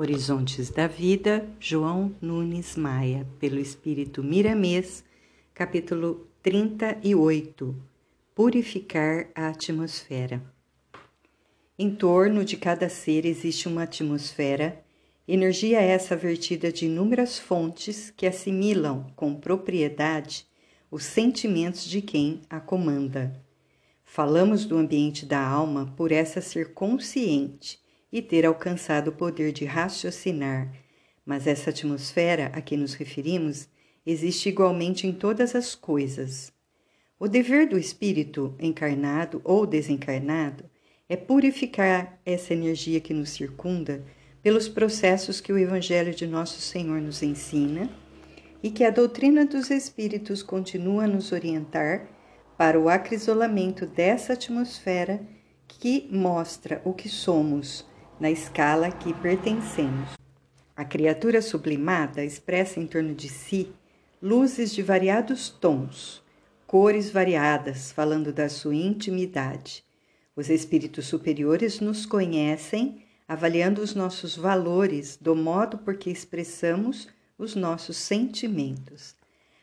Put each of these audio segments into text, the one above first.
Horizontes da Vida, João Nunes Maia, pelo Espírito Miramês, capítulo 38 Purificar a atmosfera. Em torno de cada ser existe uma atmosfera, energia essa vertida de inúmeras fontes que assimilam com propriedade os sentimentos de quem a comanda. Falamos do ambiente da alma por essa ser consciente e ter alcançado o poder de raciocinar, mas essa atmosfera a que nos referimos existe igualmente em todas as coisas. O dever do espírito, encarnado ou desencarnado, é purificar essa energia que nos circunda pelos processos que o Evangelho de Nosso Senhor nos ensina e que a doutrina dos Espíritos continua a nos orientar para o acrisolamento dessa atmosfera que mostra o que somos na escala a que pertencemos. A criatura sublimada expressa em torno de si luzes de variados tons, cores variadas, falando da sua intimidade. Os espíritos superiores nos conhecem, avaliando os nossos valores do modo por que expressamos os nossos sentimentos.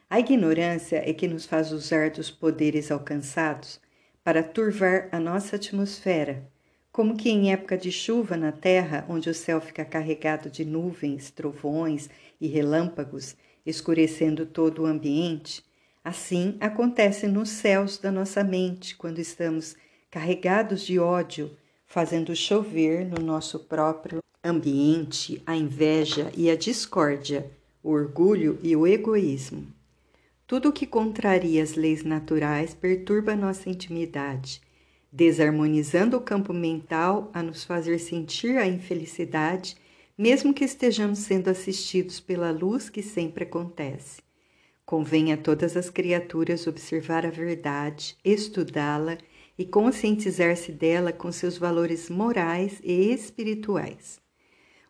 A ignorância é que nos faz usar dos poderes alcançados para turvar a nossa atmosfera como que em época de chuva na terra, onde o céu fica carregado de nuvens, trovões e relâmpagos, escurecendo todo o ambiente, assim acontece nos céus da nossa mente, quando estamos carregados de ódio, fazendo chover no nosso próprio ambiente a inveja e a discórdia, o orgulho e o egoísmo. Tudo o que contraria as leis naturais perturba nossa intimidade desarmonizando o campo mental a nos fazer sentir a infelicidade, mesmo que estejamos sendo assistidos pela luz que sempre acontece. Convém a todas as criaturas observar a verdade, estudá-la e conscientizar-se dela com seus valores morais e espirituais.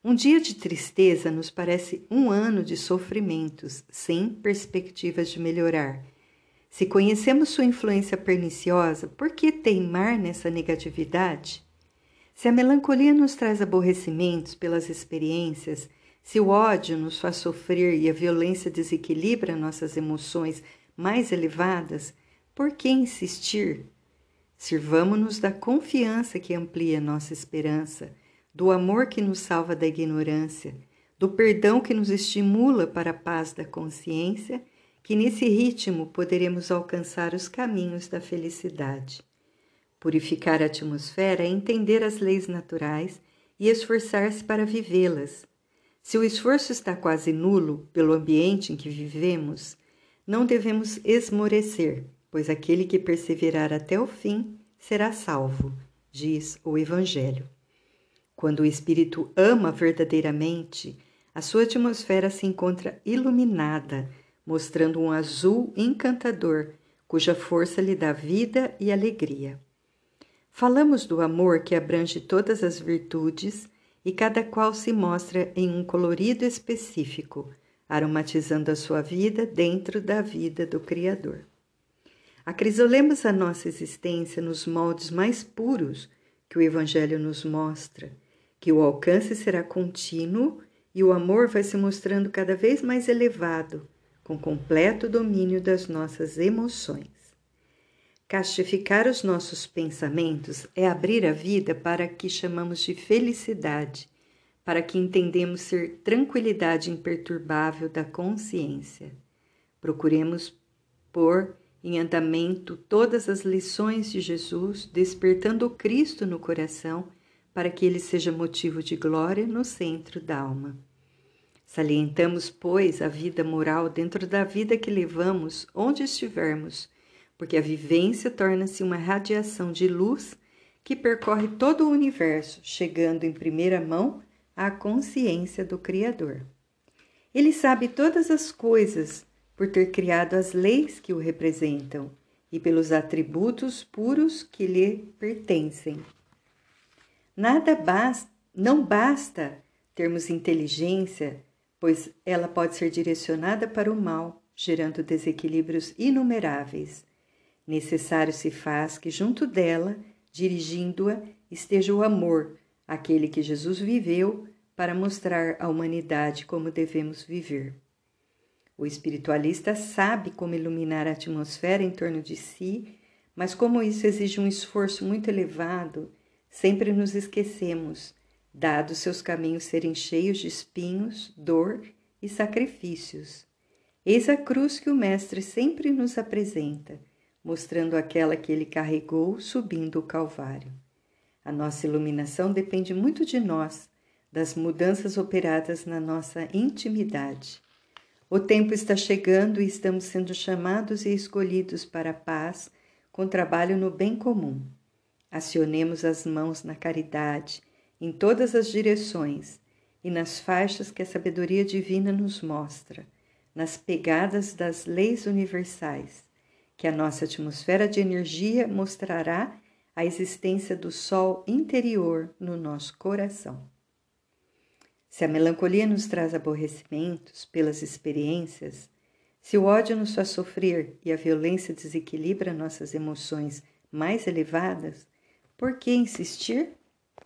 Um dia de tristeza nos parece um ano de sofrimentos, sem perspectivas de melhorar se conhecemos sua influência perniciosa, por que teimar nessa negatividade? Se a melancolia nos traz aborrecimentos pelas experiências, se o ódio nos faz sofrer e a violência desequilibra nossas emoções mais elevadas, por que insistir? Sirvamo-nos da confiança que amplia nossa esperança, do amor que nos salva da ignorância, do perdão que nos estimula para a paz da consciência que nesse ritmo poderemos alcançar os caminhos da felicidade. Purificar a atmosfera é entender as leis naturais e esforçar-se para vivê-las. Se o esforço está quase nulo pelo ambiente em que vivemos, não devemos esmorecer, pois aquele que perseverar até o fim será salvo, diz o Evangelho. Quando o espírito ama verdadeiramente, a sua atmosfera se encontra iluminada mostrando um azul encantador, cuja força lhe dá vida e alegria. Falamos do amor que abrange todas as virtudes e cada qual se mostra em um colorido específico, aromatizando a sua vida dentro da vida do Criador. Acrisolemos a nossa existência nos moldes mais puros que o Evangelho nos mostra, que o alcance será contínuo e o amor vai se mostrando cada vez mais elevado com completo domínio das nossas emoções. Castificar os nossos pensamentos é abrir a vida para que chamamos de felicidade, para que entendemos ser tranquilidade imperturbável da consciência. Procuremos pôr em andamento todas as lições de Jesus, despertando o Cristo no coração, para que ele seja motivo de glória no centro da alma. Salientamos, pois, a vida moral dentro da vida que levamos onde estivermos, porque a vivência torna-se uma radiação de luz que percorre todo o universo, chegando em primeira mão à consciência do Criador. Ele sabe todas as coisas por ter criado as leis que o representam e pelos atributos puros que lhe pertencem. Nada basta, não basta termos inteligência pois ela pode ser direcionada para o mal, gerando desequilíbrios inumeráveis. Necessário se faz que junto dela, dirigindo-a, esteja o amor, aquele que Jesus viveu para mostrar à humanidade como devemos viver. O espiritualista sabe como iluminar a atmosfera em torno de si, mas como isso exige um esforço muito elevado, sempre nos esquecemos, dados seus caminhos serem cheios de espinhos, dor e sacrifícios. Eis a cruz que o Mestre sempre nos apresenta, mostrando aquela que ele carregou subindo o Calvário. A nossa iluminação depende muito de nós, das mudanças operadas na nossa intimidade. O tempo está chegando e estamos sendo chamados e escolhidos para a paz, com trabalho no bem comum. Acionemos as mãos na caridade, em todas as direções e nas faixas que a sabedoria divina nos mostra, nas pegadas das leis universais, que a nossa atmosfera de energia mostrará a existência do sol interior no nosso coração. Se a melancolia nos traz aborrecimentos pelas experiências, se o ódio nos faz sofrer e a violência desequilibra nossas emoções mais elevadas, por que insistir?